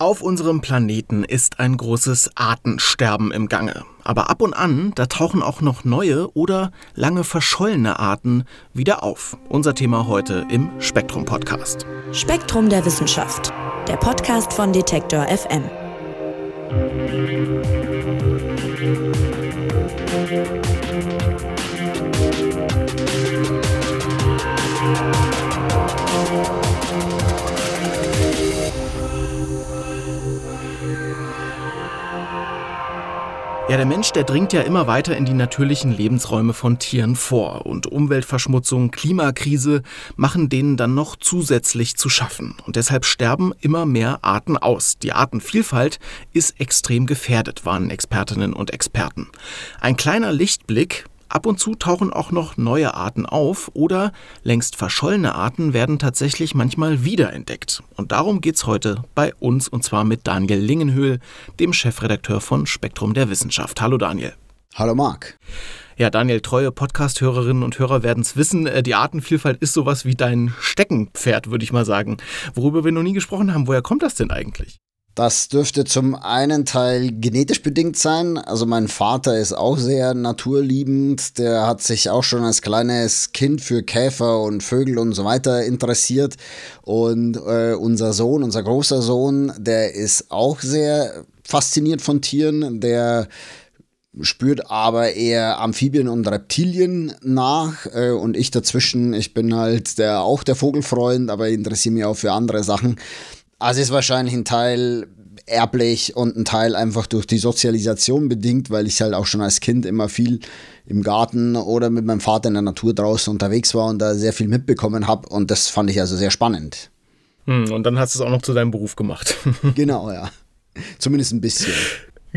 Auf unserem Planeten ist ein großes Artensterben im Gange. Aber ab und an, da tauchen auch noch neue oder lange verschollene Arten wieder auf. Unser Thema heute im Spektrum Podcast. Spektrum der Wissenschaft, der Podcast von Detektor FM. Ja, der Mensch, der dringt ja immer weiter in die natürlichen Lebensräume von Tieren vor. Und Umweltverschmutzung, Klimakrise machen denen dann noch zusätzlich zu schaffen. Und deshalb sterben immer mehr Arten aus. Die Artenvielfalt ist extrem gefährdet, warnen Expertinnen und Experten. Ein kleiner Lichtblick, Ab und zu tauchen auch noch neue Arten auf oder längst verschollene Arten werden tatsächlich manchmal wiederentdeckt. Und darum geht's heute bei uns und zwar mit Daniel Lingenhöhl, dem Chefredakteur von Spektrum der Wissenschaft. Hallo Daniel. Hallo Marc. Ja, Daniel, treue Podcast-Hörerinnen und Hörer werden es wissen. Äh, die Artenvielfalt ist sowas wie dein Steckenpferd, würde ich mal sagen. Worüber wir noch nie gesprochen haben, woher kommt das denn eigentlich? Das dürfte zum einen Teil genetisch bedingt sein. Also mein Vater ist auch sehr naturliebend. Der hat sich auch schon als kleines Kind für Käfer und Vögel und so weiter interessiert. Und äh, unser Sohn, unser großer Sohn, der ist auch sehr fasziniert von Tieren. Der spürt aber eher Amphibien und Reptilien nach äh, und ich dazwischen, ich bin halt der auch der Vogelfreund, aber interessiere mich auch für andere Sachen. Also ist wahrscheinlich ein Teil erblich und ein Teil einfach durch die Sozialisation bedingt, weil ich halt auch schon als Kind immer viel im Garten oder mit meinem Vater in der Natur draußen unterwegs war und da sehr viel mitbekommen habe und das fand ich also sehr spannend. Hm, und dann hast du es auch noch zu deinem Beruf gemacht. genau, ja. Zumindest ein bisschen.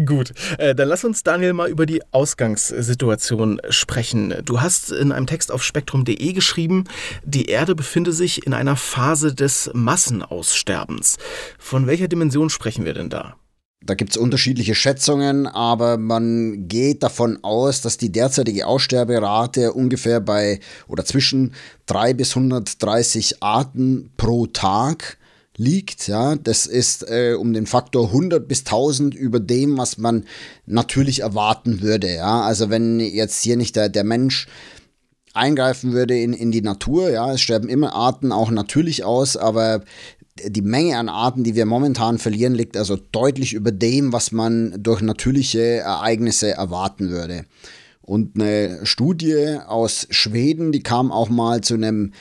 Gut, äh, dann lass uns Daniel mal über die Ausgangssituation sprechen. Du hast in einem Text auf spektrum.de geschrieben, die Erde befinde sich in einer Phase des Massenaussterbens. Von welcher Dimension sprechen wir denn da? Da gibt es unterschiedliche Schätzungen, aber man geht davon aus, dass die derzeitige Aussterberate ungefähr bei oder zwischen 3 bis 130 Arten pro Tag liegt. Ja, das ist äh, um den Faktor 100 bis 1000 über dem, was man natürlich erwarten würde. Ja, also wenn jetzt hier nicht der, der Mensch eingreifen würde in, in die Natur, ja, es sterben immer Arten auch natürlich aus, aber die Menge an Arten, die wir momentan verlieren, liegt also deutlich über dem, was man durch natürliche Ereignisse erwarten würde. Und eine Studie aus Schweden, die kam auch mal zu einem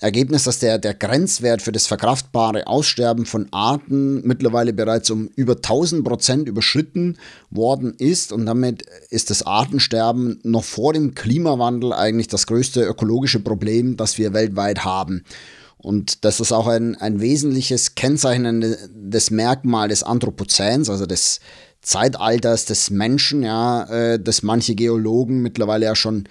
Ergebnis, dass der, der Grenzwert für das verkraftbare Aussterben von Arten mittlerweile bereits um über 1000 Prozent überschritten worden ist und damit ist das Artensterben noch vor dem Klimawandel eigentlich das größte ökologische Problem, das wir weltweit haben. Und das ist auch ein, ein wesentliches kennzeichnendes Merkmal des Anthropozäns, also des Zeitalters des Menschen, ja, äh, das manche Geologen mittlerweile ja schon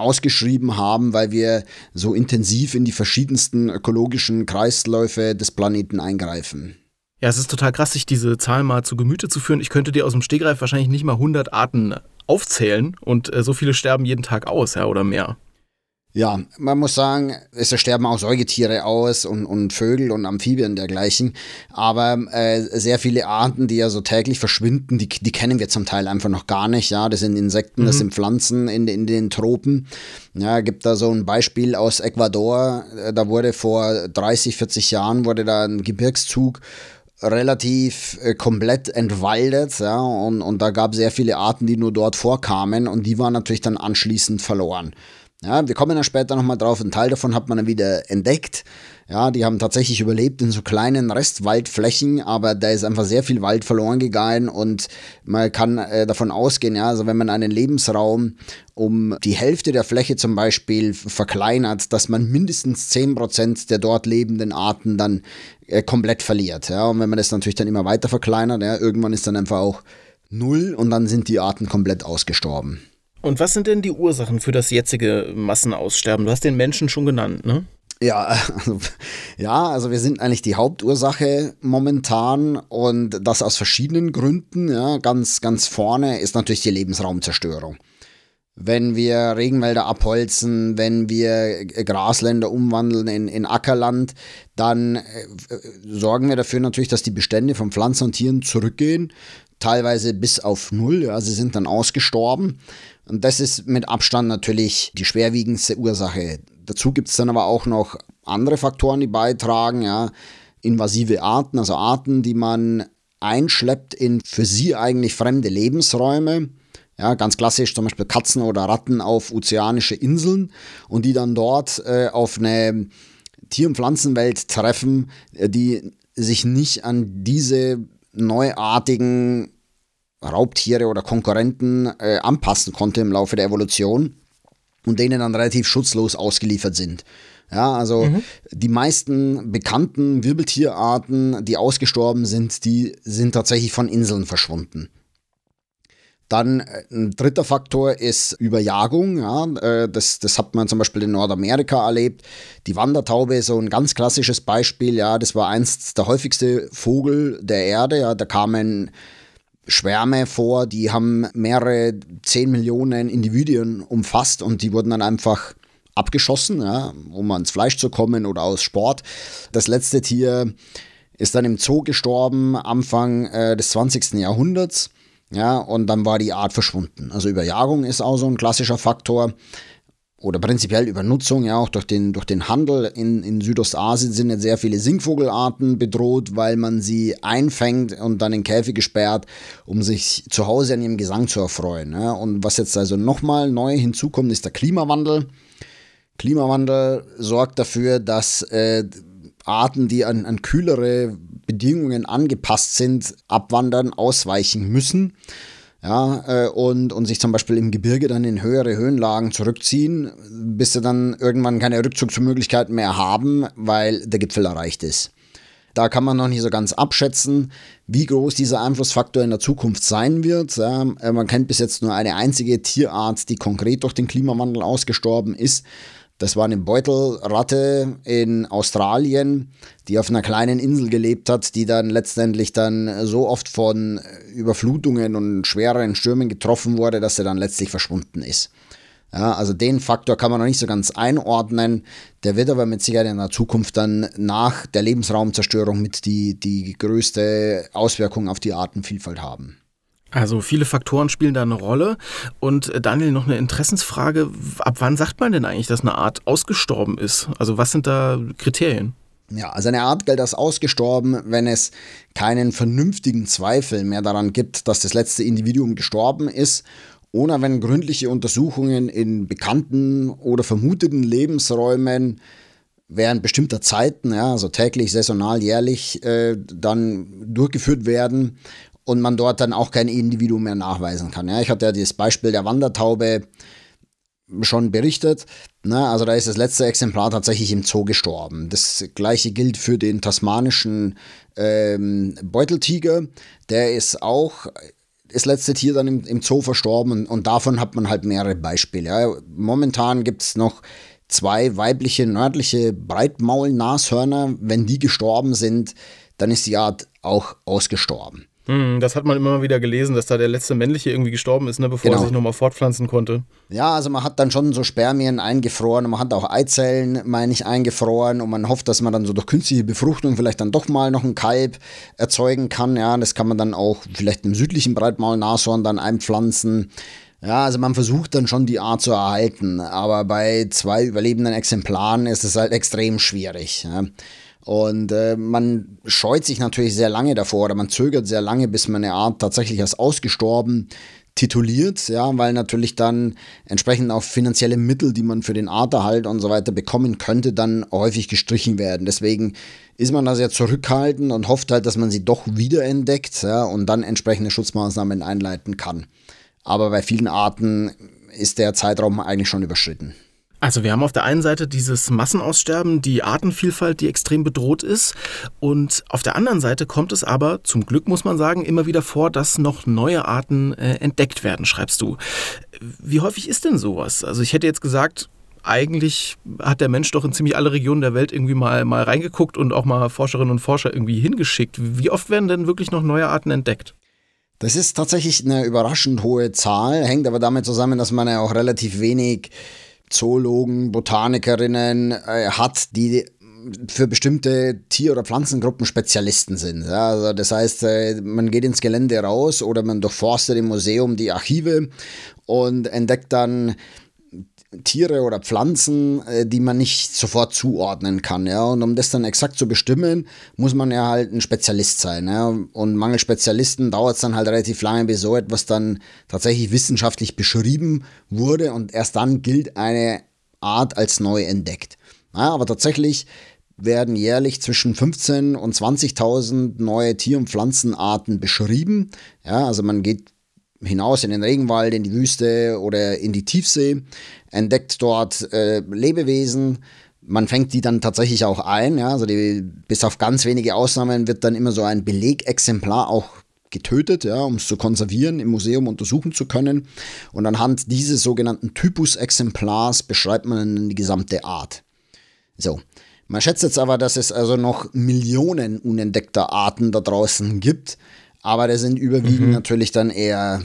ausgeschrieben haben, weil wir so intensiv in die verschiedensten ökologischen Kreisläufe des Planeten eingreifen. Ja, es ist total krass, sich diese Zahl mal zu Gemüte zu führen. Ich könnte dir aus dem Stegreif wahrscheinlich nicht mal 100 Arten aufzählen und äh, so viele sterben jeden Tag aus, ja, oder mehr. Ja, man muss sagen, es sterben auch Säugetiere aus und, und Vögel und Amphibien dergleichen. Aber äh, sehr viele Arten, die ja so täglich verschwinden, die, die kennen wir zum Teil einfach noch gar nicht. Ja, das sind Insekten, mhm. das sind Pflanzen in, in den Tropen. Ja, gibt da so ein Beispiel aus Ecuador. Äh, da wurde vor 30, 40 Jahren wurde da ein Gebirgszug relativ äh, komplett entwaldet, ja, und, und da gab es sehr viele Arten, die nur dort vorkamen und die waren natürlich dann anschließend verloren. Ja, wir kommen dann später nochmal drauf. Ein Teil davon hat man dann wieder entdeckt. Ja, die haben tatsächlich überlebt in so kleinen Restwaldflächen, aber da ist einfach sehr viel Wald verloren gegangen und man kann äh, davon ausgehen, ja, also wenn man einen Lebensraum um die Hälfte der Fläche zum Beispiel verkleinert, dass man mindestens 10% der dort lebenden Arten dann äh, komplett verliert. Ja, und wenn man das natürlich dann immer weiter verkleinert, ja, irgendwann ist dann einfach auch null und dann sind die Arten komplett ausgestorben. Und was sind denn die Ursachen für das jetzige Massenaussterben? Du hast den Menschen schon genannt, ne? Ja, also, ja, also wir sind eigentlich die Hauptursache momentan und das aus verschiedenen Gründen. Ja, ganz, ganz vorne ist natürlich die Lebensraumzerstörung. wenn wir Regenwälder abholzen, wenn wir Grasländer umwandeln in, in Ackerland, dann äh, sorgen wir dafür natürlich, dass die Bestände von Pflanzen und Tieren zurückgehen, teilweise bis auf Null, ja, sie sind dann ausgestorben. Und das ist mit Abstand natürlich die schwerwiegendste Ursache. Dazu gibt es dann aber auch noch andere Faktoren, die beitragen, ja, invasive Arten, also Arten, die man einschleppt in für sie eigentlich fremde Lebensräume ja, ganz klassisch zum Beispiel Katzen oder Ratten auf ozeanische Inseln und die dann dort äh, auf eine Tier- und Pflanzenwelt treffen, äh, die sich nicht an diese neuartigen Raubtiere oder Konkurrenten äh, anpassen konnte im Laufe der Evolution und denen dann relativ schutzlos ausgeliefert sind. Ja, also mhm. die meisten bekannten Wirbeltierarten, die ausgestorben sind, die sind tatsächlich von Inseln verschwunden. Dann äh, ein dritter Faktor ist Überjagung. Ja, äh, das, das hat man zum Beispiel in Nordamerika erlebt. Die Wandertaube ist so ein ganz klassisches Beispiel. Ja, das war einst der häufigste Vogel der Erde. Ja, da kamen Schwärme vor, die haben mehrere zehn Millionen Individuen umfasst und die wurden dann einfach abgeschossen, ja, um ans Fleisch zu kommen oder aus Sport. Das letzte Tier ist dann im Zoo gestorben, Anfang äh, des 20. Jahrhunderts. Ja, und dann war die Art verschwunden. Also Überjagung ist auch so ein klassischer Faktor. Oder prinzipiell Übernutzung, ja, auch durch den, durch den Handel in, in Südostasien sind jetzt sehr viele Singvogelarten bedroht, weil man sie einfängt und dann in Käfige sperrt, um sich zu Hause an ihrem Gesang zu erfreuen. Ja. Und was jetzt also nochmal neu hinzukommt, ist der Klimawandel. Klimawandel sorgt dafür, dass äh, Arten, die an, an kühlere Bedingungen angepasst sind, abwandern, ausweichen müssen. Ja, äh, und, und sich zum Beispiel im Gebirge dann in höhere Höhenlagen zurückziehen, bis sie dann irgendwann keine Rückzugsmöglichkeiten mehr haben, weil der Gipfel erreicht ist. Da kann man noch nicht so ganz abschätzen, wie groß dieser Einflussfaktor in der Zukunft sein wird. Ja, äh, man kennt bis jetzt nur eine einzige Tierart, die konkret durch den Klimawandel ausgestorben ist. Das war eine Beutelratte in Australien, die auf einer kleinen Insel gelebt hat, die dann letztendlich dann so oft von Überflutungen und schwereren Stürmen getroffen wurde, dass sie dann letztlich verschwunden ist. Ja, also den Faktor kann man noch nicht so ganz einordnen. Der wird aber mit Sicherheit in der Zukunft dann nach der Lebensraumzerstörung mit die, die größte Auswirkung auf die Artenvielfalt haben. Also viele Faktoren spielen da eine Rolle. Und äh, Daniel, noch eine Interessensfrage. Ab wann sagt man denn eigentlich, dass eine Art ausgestorben ist? Also was sind da Kriterien? Ja, also eine Art gilt als ausgestorben, wenn es keinen vernünftigen Zweifel mehr daran gibt, dass das letzte Individuum gestorben ist oder wenn gründliche Untersuchungen in bekannten oder vermuteten Lebensräumen während bestimmter Zeiten, ja, also täglich, saisonal, jährlich, äh, dann durchgeführt werden und man dort dann auch kein Individuum mehr nachweisen kann. Ja, ich hatte ja das Beispiel der Wandertaube schon berichtet. Ne? Also da ist das letzte Exemplar tatsächlich im Zoo gestorben. Das gleiche gilt für den tasmanischen ähm, Beuteltiger. Der ist auch das letzte Tier dann im, im Zoo verstorben und, und, davon hat man halt mehrere Beispiele. Ja? Momentan gibt es noch zwei weibliche nördliche Breitmaulnashörner. Wenn die gestorben sind, dann ist die Art auch ausgestorben. Hm, das hat man immer wieder gelesen, dass da der letzte männliche irgendwie gestorben ist, ne, bevor genau. er sich nochmal fortpflanzen konnte. Ja, also man hat dann schon so Spermien eingefroren und man hat auch Eizellen, meine ich, eingefroren und man hofft, dass man dann so durch künstliche Befruchtung vielleicht dann doch mal noch ein Kalb erzeugen kann. Ja, das kann man dann auch vielleicht im südlichen Breitmaulnashorn dann einpflanzen. Ja, also man versucht dann schon die Art zu erhalten, aber bei zwei überlebenden Exemplaren ist es halt extrem schwierig. Ja. Und äh, man scheut sich natürlich sehr lange davor oder man zögert sehr lange, bis man eine Art tatsächlich als ausgestorben tituliert, ja, weil natürlich dann entsprechend auch finanzielle Mittel, die man für den Arterhalt und so weiter bekommen könnte, dann häufig gestrichen werden. Deswegen ist man da sehr zurückhaltend und hofft halt, dass man sie doch wiederentdeckt ja, und dann entsprechende Schutzmaßnahmen einleiten kann. Aber bei vielen Arten ist der Zeitraum eigentlich schon überschritten. Also wir haben auf der einen Seite dieses Massenaussterben, die Artenvielfalt, die extrem bedroht ist. Und auf der anderen Seite kommt es aber, zum Glück muss man sagen, immer wieder vor, dass noch neue Arten äh, entdeckt werden, schreibst du. Wie häufig ist denn sowas? Also ich hätte jetzt gesagt, eigentlich hat der Mensch doch in ziemlich alle Regionen der Welt irgendwie mal, mal reingeguckt und auch mal Forscherinnen und Forscher irgendwie hingeschickt. Wie oft werden denn wirklich noch neue Arten entdeckt? Das ist tatsächlich eine überraschend hohe Zahl, hängt aber damit zusammen, dass man ja auch relativ wenig Zoologen, Botanikerinnen äh, hat, die für bestimmte Tier- oder Pflanzengruppen Spezialisten sind. Ja, also das heißt, äh, man geht ins Gelände raus oder man durchforstet im Museum die Archive und entdeckt dann Tiere oder Pflanzen, äh, die man nicht sofort zuordnen kann. Ja? Und um das dann exakt zu bestimmen, muss man ja halt ein Spezialist sein. Ja? Und mangels Spezialisten dauert es dann halt relativ lange, bis so etwas dann tatsächlich wissenschaftlich beschrieben wurde und erst dann gilt eine Art als neu entdeckt. Ja, aber tatsächlich werden jährlich zwischen 15 und 20.000 neue Tier- und Pflanzenarten beschrieben. Ja, also man geht hinaus in den Regenwald, in die Wüste oder in die Tiefsee, entdeckt dort äh, Lebewesen. Man fängt die dann tatsächlich auch ein. Ja, also die, bis auf ganz wenige Ausnahmen wird dann immer so ein Belegexemplar auch getötet, ja, um es zu konservieren, im Museum untersuchen zu können. Und anhand dieses sogenannten Typusexemplars beschreibt man die gesamte Art. So. Man schätzt jetzt aber, dass es also noch Millionen unentdeckter Arten da draußen gibt. Aber das sind überwiegend mhm. natürlich dann eher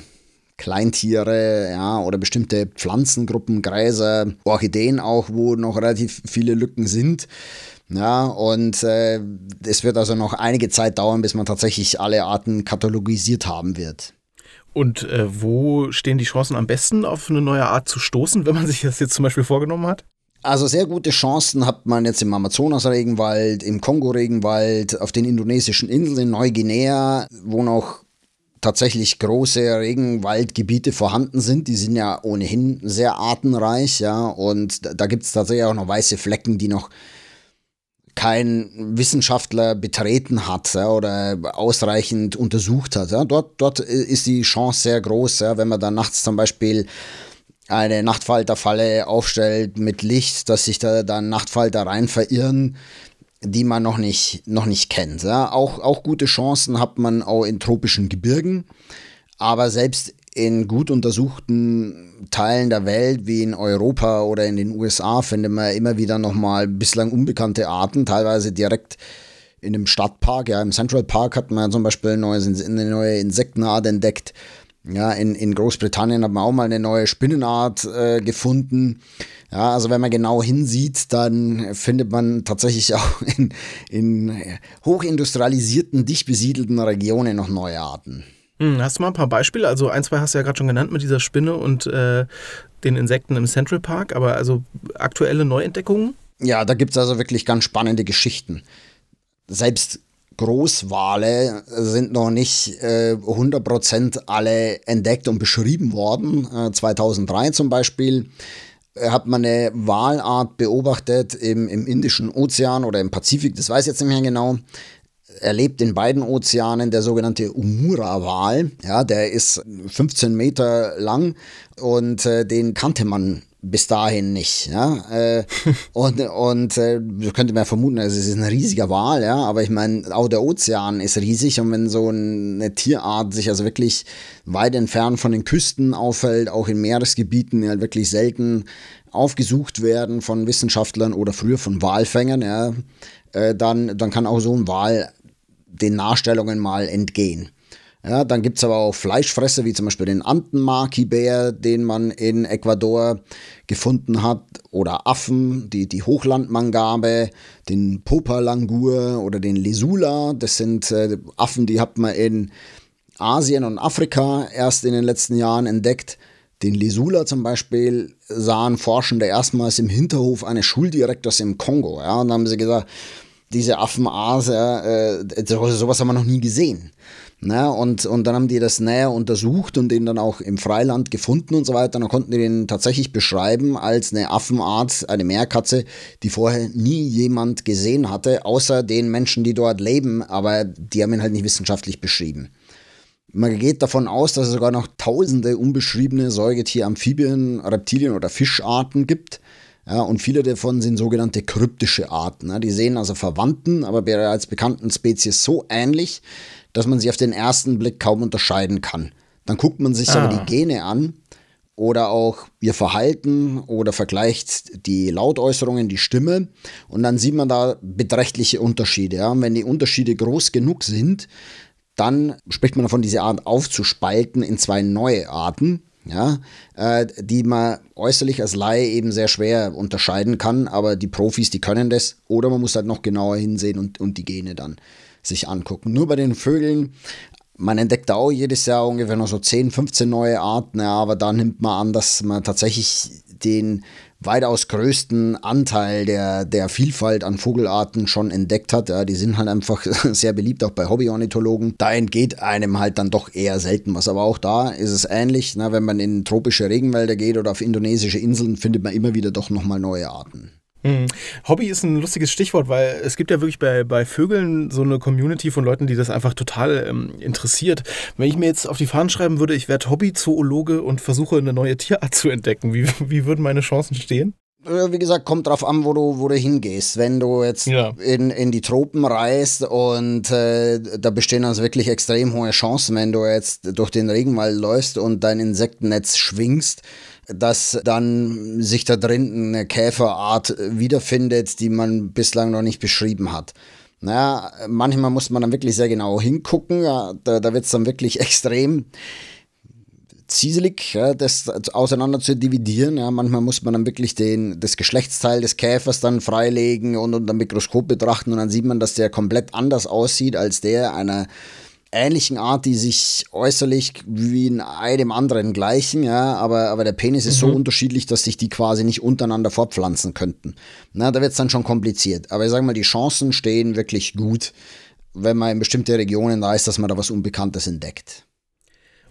Kleintiere, ja, oder bestimmte Pflanzengruppen, Gräser, Orchideen auch, wo noch relativ viele Lücken sind. Ja, und äh, es wird also noch einige Zeit dauern, bis man tatsächlich alle Arten katalogisiert haben wird. Und äh, wo stehen die Chancen am besten, auf eine neue Art zu stoßen, wenn man sich das jetzt zum Beispiel vorgenommen hat? Also sehr gute Chancen hat man jetzt im Amazonas-Regenwald, im Kongo-Regenwald, auf den indonesischen Inseln, in Neuguinea, wo noch tatsächlich große Regenwaldgebiete vorhanden sind. Die sind ja ohnehin sehr artenreich, ja, und da gibt es tatsächlich auch noch weiße Flecken, die noch kein Wissenschaftler betreten hat ja, oder ausreichend untersucht hat. Ja. Dort, dort ist die Chance sehr groß, ja, wenn man dann nachts zum Beispiel eine Nachtfalterfalle aufstellt mit Licht, dass sich da dann Nachtfalter rein verirren, die man noch nicht, noch nicht kennt. Ja. Auch, auch gute Chancen hat man auch in tropischen Gebirgen, aber selbst in gut untersuchten Teilen der Welt, wie in Europa oder in den USA, findet man immer wieder nochmal bislang unbekannte Arten, teilweise direkt in einem Stadtpark. Ja, im Central Park hat man zum Beispiel eine neue Insektenart entdeckt, ja, in, in Großbritannien hat man auch mal eine neue Spinnenart äh, gefunden. Ja, also wenn man genau hinsieht, dann findet man tatsächlich auch in, in hochindustrialisierten, dicht besiedelten Regionen noch neue Arten. Hm, hast du mal ein paar Beispiele? Also ein, zwei hast du ja gerade schon genannt mit dieser Spinne und äh, den Insekten im Central Park, aber also aktuelle Neuentdeckungen? Ja, da gibt es also wirklich ganz spannende Geschichten. Selbst Großwale sind noch nicht äh, 100% alle entdeckt und beschrieben worden. Äh, 2003 zum Beispiel äh, hat man eine Walart beobachtet im, im Indischen Ozean oder im Pazifik, das weiß ich jetzt nicht mehr genau. Er lebt in beiden Ozeanen, der sogenannte Umura-Wal. Ja, der ist 15 Meter lang und äh, den kannte man bis dahin nicht. Ja? Äh, und und äh, könnte man vermuten, also es ist ein riesiger Wal, ja, aber ich meine, auch der Ozean ist riesig und wenn so eine Tierart sich also wirklich weit entfernt von den Küsten auffällt, auch in Meeresgebieten, die halt wirklich selten aufgesucht werden von Wissenschaftlern oder früher von Walfängern, ja, äh, dann, dann kann auch so ein Wal den Nachstellungen mal entgehen. Ja, dann gibt es aber auch Fleischfresser, wie zum Beispiel den Antenmaki-Bär, den man in Ecuador gefunden hat, oder Affen, die, die Hochlandmangabe, den Popalangur oder den Lesula. Das sind äh, Affen, die hat man in Asien und Afrika erst in den letzten Jahren entdeckt. Den Lesula zum Beispiel sahen Forschende erstmals im Hinterhof eines Schuldirektors im Kongo. Ja, und dann haben sie gesagt, diese Affenase, äh, sowas haben wir noch nie gesehen. Na, und, und dann haben die das näher untersucht und den dann auch im Freiland gefunden und so weiter. dann konnten die den tatsächlich beschreiben als eine Affenart, eine Meerkatze, die vorher nie jemand gesehen hatte, außer den Menschen, die dort leben, aber die haben ihn halt nicht wissenschaftlich beschrieben. Man geht davon aus, dass es sogar noch tausende unbeschriebene Säugetier, Amphibien, Reptilien oder Fischarten gibt. Ja, und viele davon sind sogenannte kryptische Arten. Die sehen also Verwandten, aber bereits bekannten Spezies so ähnlich, dass man sie auf den ersten Blick kaum unterscheiden kann. Dann guckt man sich ah. aber die Gene an oder auch ihr Verhalten oder vergleicht die Lautäußerungen, die Stimme und dann sieht man da beträchtliche Unterschiede. Ja. Und wenn die Unterschiede groß genug sind, dann spricht man davon, diese Art aufzuspalten in zwei neue Arten, ja, äh, die man äußerlich als Laie eben sehr schwer unterscheiden kann, aber die Profis, die können das, oder man muss halt noch genauer hinsehen und, und die Gene dann sich angucken. Nur bei den Vögeln, man entdeckt auch jedes Jahr ungefähr noch so 10, 15 neue Arten, ja, aber da nimmt man an, dass man tatsächlich den weitaus größten Anteil der, der Vielfalt an Vogelarten schon entdeckt hat. Ja, die sind halt einfach sehr beliebt, auch bei Hobbyornithologen. Da entgeht einem halt dann doch eher selten was. Aber auch da ist es ähnlich. Na, wenn man in tropische Regenwälder geht oder auf indonesische Inseln, findet man immer wieder doch nochmal neue Arten. Mhm. Hobby ist ein lustiges Stichwort, weil es gibt ja wirklich bei, bei Vögeln so eine Community von Leuten, die das einfach total ähm, interessiert. Wenn ich mir jetzt auf die Fahnen schreiben würde, ich werde Hobby-Zoologe und versuche eine neue Tierart zu entdecken, wie, wie würden meine Chancen stehen? Wie gesagt, kommt drauf an, wo du, wo du hingehst. Wenn du jetzt ja. in, in die Tropen reist und äh, da bestehen also wirklich extrem hohe Chancen, wenn du jetzt durch den Regenwald läufst und dein Insektennetz schwingst, dass dann sich da drin eine Käferart wiederfindet, die man bislang noch nicht beschrieben hat. Naja, manchmal muss man dann wirklich sehr genau hingucken. Ja, da da wird es dann wirklich extrem zieselig, ja, das auseinander zu dividieren. Ja, manchmal muss man dann wirklich den, das Geschlechtsteil des Käfers dann freilegen und unter dem Mikroskop betrachten und dann sieht man, dass der komplett anders aussieht als der einer ähnlichen Art, die sich äußerlich wie in einem anderen gleichen, ja, aber, aber der Penis ist mhm. so unterschiedlich, dass sich die quasi nicht untereinander fortpflanzen könnten. Na, da wird es dann schon kompliziert. Aber ich sage mal, die Chancen stehen wirklich gut, wenn man in bestimmte Regionen reist, dass man da was Unbekanntes entdeckt.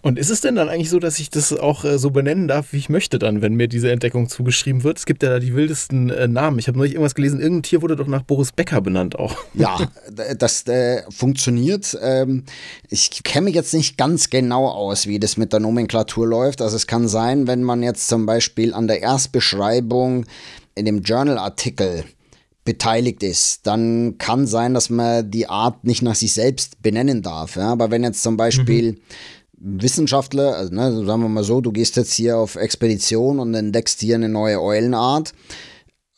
Und ist es denn dann eigentlich so, dass ich das auch äh, so benennen darf, wie ich möchte dann, wenn mir diese Entdeckung zugeschrieben wird? Es gibt ja da die wildesten äh, Namen. Ich habe neulich irgendwas gelesen, irgendein Tier wurde doch nach Boris Becker benannt auch. Ja, das äh, funktioniert. Ähm, ich kenne mich jetzt nicht ganz genau aus, wie das mit der Nomenklatur läuft. Also es kann sein, wenn man jetzt zum Beispiel an der Erstbeschreibung in dem Journal-Artikel beteiligt ist, dann kann sein, dass man die Art nicht nach sich selbst benennen darf. Ja? Aber wenn jetzt zum Beispiel mhm Wissenschaftler, also ne, sagen wir mal so, du gehst jetzt hier auf Expedition und entdeckst hier eine neue Eulenart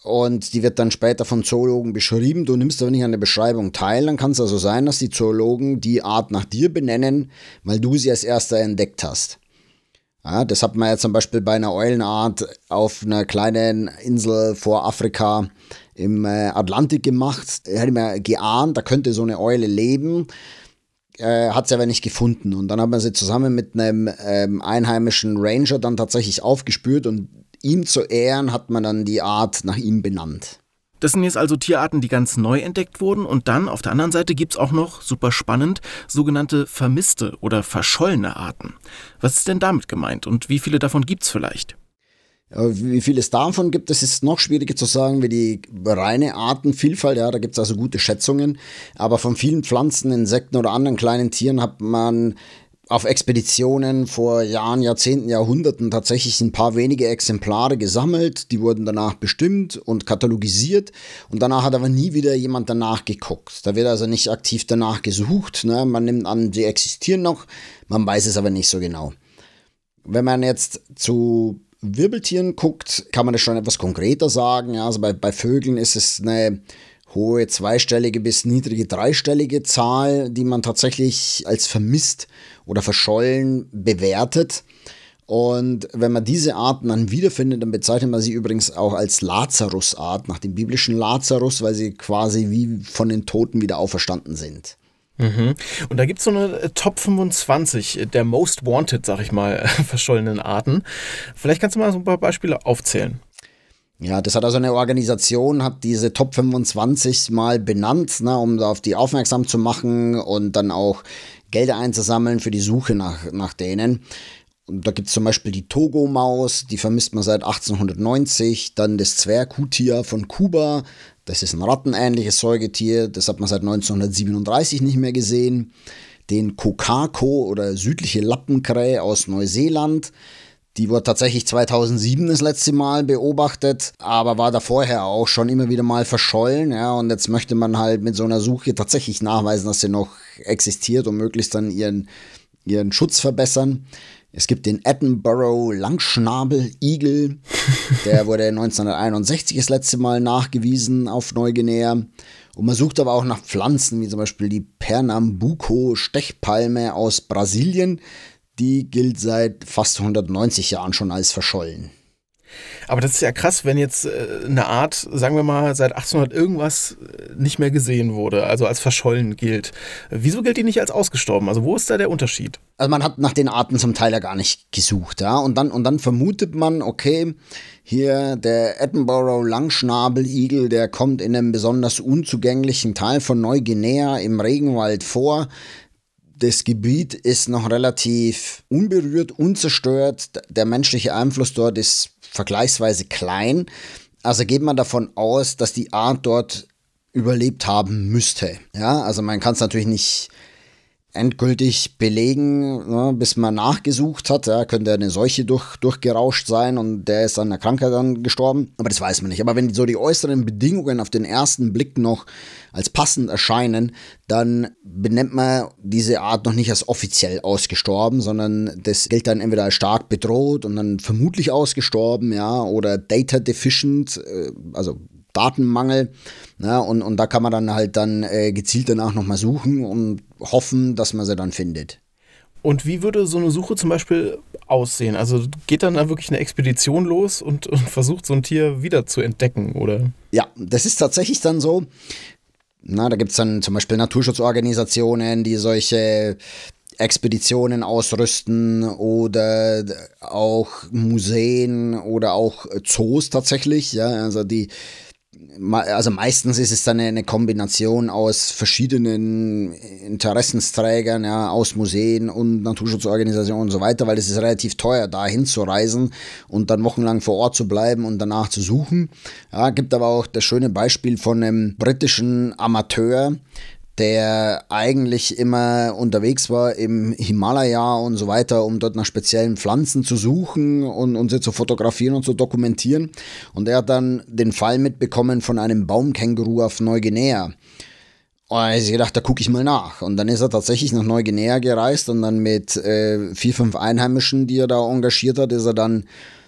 und die wird dann später von Zoologen beschrieben. Du nimmst aber nicht an der Beschreibung teil, dann kann es also sein, dass die Zoologen die Art nach dir benennen, weil du sie als erster entdeckt hast. Ja, das hat man ja zum Beispiel bei einer Eulenart auf einer kleinen Insel vor Afrika im äh, Atlantik gemacht. Da hätte man geahnt, da könnte so eine Eule leben äh, hat sie aber nicht gefunden. Und dann hat man sie zusammen mit einem ähm, einheimischen Ranger dann tatsächlich aufgespürt und ihm zu Ehren hat man dann die Art nach ihm benannt. Das sind jetzt also Tierarten, die ganz neu entdeckt wurden. Und dann auf der anderen Seite gibt es auch noch, super spannend, sogenannte vermisste oder verschollene Arten. Was ist denn damit gemeint und wie viele davon gibt es vielleicht? Wie viel es davon gibt, das ist noch schwieriger zu sagen wie die reine Artenvielfalt. Ja, da gibt es also gute Schätzungen. Aber von vielen Pflanzen, Insekten oder anderen kleinen Tieren hat man auf Expeditionen vor Jahren, Jahrzehnten, Jahrhunderten tatsächlich ein paar wenige Exemplare gesammelt. Die wurden danach bestimmt und katalogisiert. Und danach hat aber nie wieder jemand danach geguckt. Da wird also nicht aktiv danach gesucht. Ne? Man nimmt an, sie existieren noch. Man weiß es aber nicht so genau. Wenn man jetzt zu Wirbeltieren guckt, kann man das schon etwas konkreter sagen. Ja, also bei, bei Vögeln ist es eine hohe zweistellige bis niedrige dreistellige Zahl, die man tatsächlich als vermisst oder verschollen bewertet. Und wenn man diese Arten dann wiederfindet, dann bezeichnet man sie übrigens auch als Lazarus-Art, nach dem biblischen Lazarus, weil sie quasi wie von den Toten wieder auferstanden sind. Mhm. Und da gibt es so eine äh, Top 25 äh, der Most Wanted, sag ich mal, verschollenen Arten. Vielleicht kannst du mal so ein paar Beispiele aufzählen. Ja, das hat also eine Organisation, hat diese Top 25 mal benannt, ne, um auf die aufmerksam zu machen und dann auch Gelder einzusammeln für die Suche nach, nach denen. Und da gibt es zum Beispiel die Togo-Maus, die vermisst man seit 1890. Dann das Zwerghutier von Kuba, das ist ein rattenähnliches Säugetier, das hat man seit 1937 nicht mehr gesehen. Den Kokako oder südliche Lappenkrähe aus Neuseeland. Die wurde tatsächlich 2007 das letzte Mal beobachtet, aber war da vorher auch schon immer wieder mal verschollen. Ja, und jetzt möchte man halt mit so einer Suche tatsächlich nachweisen, dass sie noch existiert und möglichst dann ihren, ihren Schutz verbessern. Es gibt den Edinburgh Langschnabel-Igel. Der wurde 1961 das letzte Mal nachgewiesen auf Neuguinea. Und man sucht aber auch nach Pflanzen, wie zum Beispiel die Pernambuco-Stechpalme aus Brasilien. Die gilt seit fast 190 Jahren schon als verschollen. Aber das ist ja krass, wenn jetzt äh, eine Art, sagen wir mal, seit 1800 irgendwas äh, nicht mehr gesehen wurde, also als verschollen gilt. Wieso gilt die nicht als ausgestorben? Also wo ist da der Unterschied? Also man hat nach den Arten zum Teil ja gar nicht gesucht, ja. Und dann, und dann vermutet man, okay, hier der Edinburgh Langschnabeligel, der kommt in einem besonders unzugänglichen Teil von Neuguinea im Regenwald vor das Gebiet ist noch relativ unberührt, unzerstört. Der menschliche Einfluss dort ist vergleichsweise klein. Also geht man davon aus, dass die Art dort überlebt haben müsste. Ja, also man kann es natürlich nicht endgültig belegen, ne, bis man nachgesucht hat. Ja, könnte eine Seuche durch, durchgerauscht sein und der ist an der Krankheit dann gestorben. Aber das weiß man nicht. Aber wenn so die äußeren Bedingungen auf den ersten Blick noch als passend erscheinen, dann benennt man diese Art noch nicht als offiziell ausgestorben, sondern das gilt dann entweder als stark bedroht und dann vermutlich ausgestorben, ja, oder data deficient, äh, also Datenmangel. Ja, und, und da kann man dann halt dann äh, gezielt danach nochmal suchen und hoffen, dass man sie dann findet. Und wie würde so eine Suche zum Beispiel aussehen? Also geht dann da wirklich eine Expedition los und, und versucht so ein Tier wieder zu entdecken, oder? Ja, das ist tatsächlich dann so. Na, da gibt es dann zum Beispiel Naturschutzorganisationen, die solche Expeditionen ausrüsten oder auch Museen oder auch Zoos tatsächlich. Ja, also die also meistens ist es dann eine Kombination aus verschiedenen Interessensträgern, ja, aus Museen und Naturschutzorganisationen und so weiter, weil es ist relativ teuer, da hinzureisen und dann wochenlang vor Ort zu bleiben und danach zu suchen. Ja, gibt aber auch das schöne Beispiel von einem britischen Amateur, der eigentlich immer unterwegs war im Himalaya und so weiter, um dort nach speziellen Pflanzen zu suchen und, und sie zu fotografieren und zu dokumentieren. Und er hat dann den Fall mitbekommen von einem Baumkänguru auf Neuguinea. Und er hat gedacht, da gucke ich mal nach. Und dann ist er tatsächlich nach Neuguinea gereist und dann mit äh, vier, fünf Einheimischen, die er da engagiert hat, ist er dann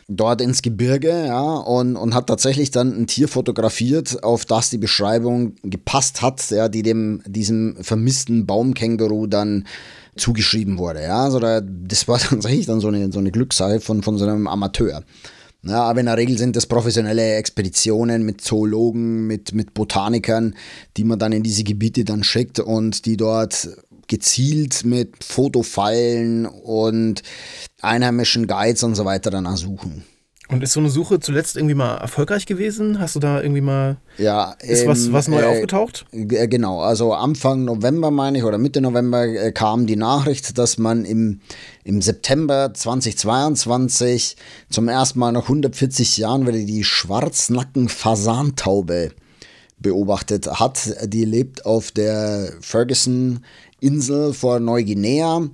dort ins Gebirge, ja, und, und hat tatsächlich dann ein Tier fotografiert, auf das die Beschreibung gepasst hat, ja, die dem, diesem vermissten Baumkänguru dann zugeschrieben wurde, ja, also da, das war tatsächlich dann so eine, so eine Glückssache von, von so einem Amateur. Ja, aber in der Regel sind das professionelle Expeditionen mit Zoologen, mit, mit Botanikern, die man dann in diese Gebiete dann schickt und die dort gezielt mit Fotofallen und einheimischen Guides und so weiter danach suchen. Und ist so eine Suche zuletzt irgendwie mal erfolgreich gewesen? Hast du da irgendwie mal. Ja, ist ähm, was, was neu äh, aufgetaucht? Äh, genau, also Anfang November, meine ich, oder Mitte November äh, kam die Nachricht, dass man im, im September 2022 zum ersten Mal nach 140 Jahren wieder die Schwarznacken-Fasantaube beobachtet hat. Die lebt auf der Ferguson-Insel vor Neuguinea.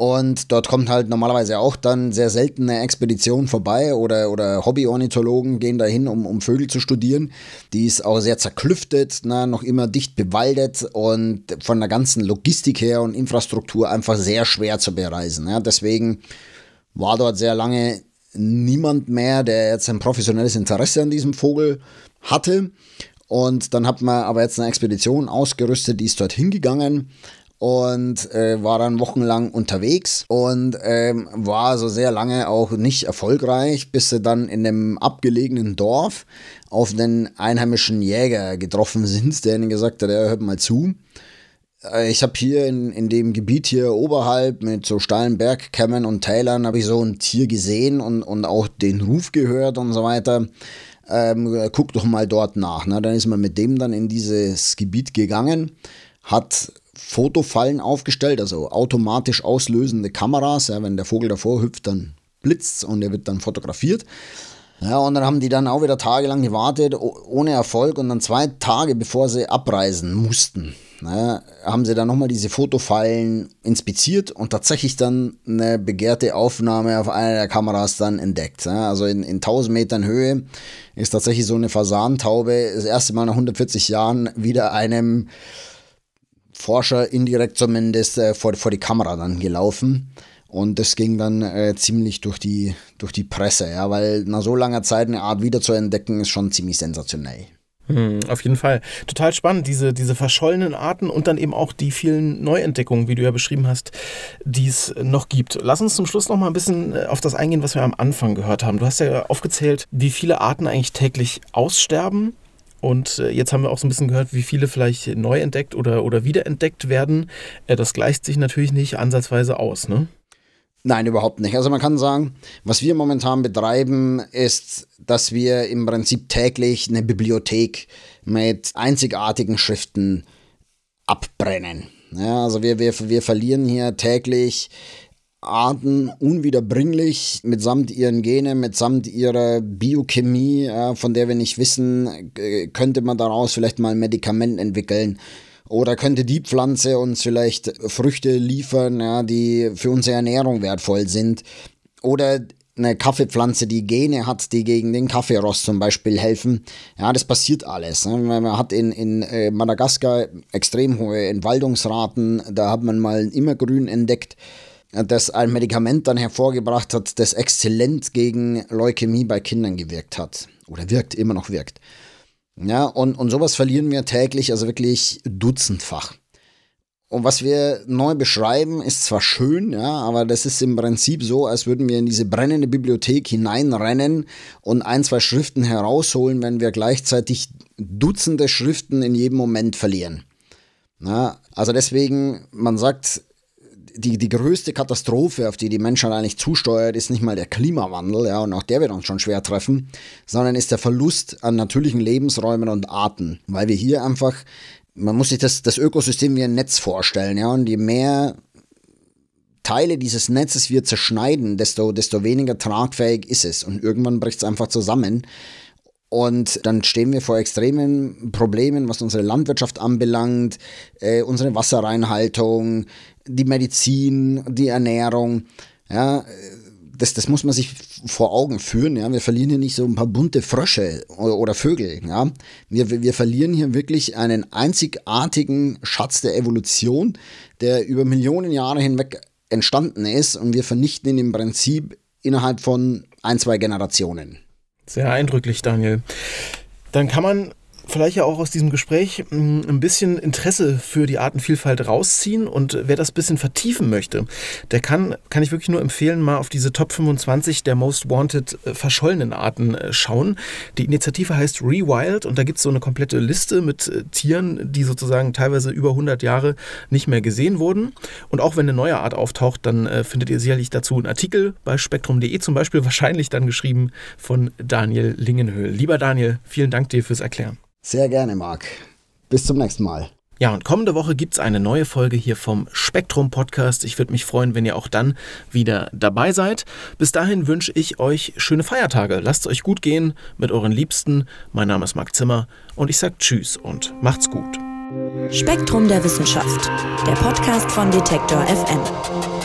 Und dort kommt halt normalerweise auch dann sehr selten eine Expedition vorbei oder, oder Hobby-Ornithologen gehen dahin, um, um Vögel zu studieren. Die ist auch sehr zerklüftet, na, noch immer dicht bewaldet und von der ganzen Logistik her und Infrastruktur einfach sehr schwer zu bereisen. Ja. Deswegen war dort sehr lange niemand mehr, der jetzt ein professionelles Interesse an diesem Vogel hatte. Und dann hat man aber jetzt eine Expedition ausgerüstet, die ist dort hingegangen und äh, war dann wochenlang unterwegs und ähm, war so sehr lange auch nicht erfolgreich, bis sie dann in einem abgelegenen Dorf auf den einheimischen Jäger getroffen sind, der ihnen gesagt hat, er hört mal zu. Äh, ich habe hier in, in dem Gebiet hier oberhalb mit so steilen Bergkämmen und Tälern habe ich so ein Tier gesehen und, und auch den Ruf gehört und so weiter. Ähm, guck doch mal dort nach. Ne? Dann ist man mit dem dann in dieses Gebiet gegangen, hat Fotofallen aufgestellt, also automatisch auslösende Kameras. Ja, wenn der Vogel davor hüpft, dann blitzt und er wird dann fotografiert. Ja, und dann haben die dann auch wieder tagelang gewartet, ohne Erfolg. Und dann zwei Tage bevor sie abreisen mussten, ja, haben sie dann nochmal diese Fotofallen inspiziert und tatsächlich dann eine begehrte Aufnahme auf einer der Kameras dann entdeckt. Ja, also in, in 1000 Metern Höhe ist tatsächlich so eine Fasantaube das erste Mal nach 140 Jahren wieder einem Forscher indirekt zumindest äh, vor, vor die Kamera dann gelaufen. Und das ging dann äh, ziemlich durch die, durch die Presse, ja, weil nach so langer Zeit eine Art wieder zu entdecken ist schon ziemlich sensationell. Hm, auf jeden Fall. Total spannend, diese, diese verschollenen Arten und dann eben auch die vielen Neuentdeckungen, wie du ja beschrieben hast, die es noch gibt. Lass uns zum Schluss noch mal ein bisschen äh, auf das eingehen, was wir am Anfang gehört haben. Du hast ja aufgezählt, wie viele Arten eigentlich täglich aussterben. Und äh, jetzt haben wir auch so ein bisschen gehört, wie viele vielleicht neu entdeckt oder, oder wiederentdeckt werden. Äh, das gleicht sich natürlich nicht ansatzweise aus, ne? Nein, überhaupt nicht. Also man kann sagen, was wir momentan betreiben, ist, dass wir im Prinzip täglich eine Bibliothek mit einzigartigen Schriften abbrennen. Ja, also wir, wir, wir verlieren hier täglich Arten unwiederbringlich mitsamt ihren Genen, mitsamt ihrer Biochemie, ja, von der wir nicht wissen, äh, könnte man daraus vielleicht mal ein Medikament entwickeln oder könnte die Pflanze uns vielleicht Früchte liefern, ja, die für unsere Ernährung wertvoll sind? Oder eine Kaffeepflanze, die Gene hat, die gegen den Kaffeerost zum Beispiel helfen. Ja, das passiert alles. Ne? Man hat in, in äh, Madagaskar extrem hohe Entwaldungsraten. Da hat man mal ein Immergrün entdeckt, das ein Medikament dann hervorgebracht hat, das exzellent gegen Leukämie bei Kindern gewirkt hat. Oder wirkt, immer noch wirkt. Ja, und, und sowas verlieren wir täglich, also wirklich dutzendfach. Und was wir neu beschreiben, ist zwar schön, ja, aber das ist im Prinzip so, als würden wir in diese brennende Bibliothek hineinrennen und ein, zwei Schriften herausholen, wenn wir gleichzeitig Dutzende Schriften in jedem Moment verlieren. Ja, also deswegen, man sagt, die, die größte Katastrophe, auf die die Menschheit eigentlich zusteuert, ist nicht mal der Klimawandel, ja, und auch der wird uns schon schwer treffen, sondern ist der Verlust an natürlichen Lebensräumen und Arten, weil wir hier einfach, man muss sich das, das Ökosystem wie ein Netz vorstellen, ja, und je mehr Teile dieses Netzes wir zerschneiden, desto, desto weniger tragfähig ist es und irgendwann bricht es einfach zusammen. Und dann stehen wir vor extremen Problemen, was unsere Landwirtschaft anbelangt, äh, unsere Wasserreinhaltung, die Medizin, die Ernährung. Ja, das, das muss man sich vor Augen führen. Ja. Wir verlieren hier nicht so ein paar bunte Frösche oder, oder Vögel. Ja. Wir, wir verlieren hier wirklich einen einzigartigen Schatz der Evolution, der über Millionen Jahre hinweg entstanden ist und wir vernichten ihn im Prinzip innerhalb von ein, zwei Generationen. Sehr eindrücklich, Daniel. Dann kann man vielleicht ja auch aus diesem Gespräch mm, ein bisschen Interesse für die Artenvielfalt rausziehen und wer das ein bisschen vertiefen möchte, der kann, kann ich wirklich nur empfehlen, mal auf diese Top 25 der Most Wanted äh, verschollenen Arten äh, schauen. Die Initiative heißt Rewild und da gibt es so eine komplette Liste mit äh, Tieren, die sozusagen teilweise über 100 Jahre nicht mehr gesehen wurden. Und auch wenn eine neue Art auftaucht, dann findet ihr sicherlich dazu einen Artikel bei spektrum.de zum Beispiel, wahrscheinlich dann geschrieben von Daniel Lingenhöhl. Lieber Daniel, vielen Dank dir fürs Erklären. Sehr gerne, Marc. Bis zum nächsten Mal. Ja, und kommende Woche gibt es eine neue Folge hier vom Spektrum Podcast. Ich würde mich freuen, wenn ihr auch dann wieder dabei seid. Bis dahin wünsche ich euch schöne Feiertage. Lasst es euch gut gehen mit euren Liebsten. Mein Name ist Marc Zimmer und ich sage Tschüss und macht's gut. Spektrum der Wissenschaft, der Podcast von Detektor FM.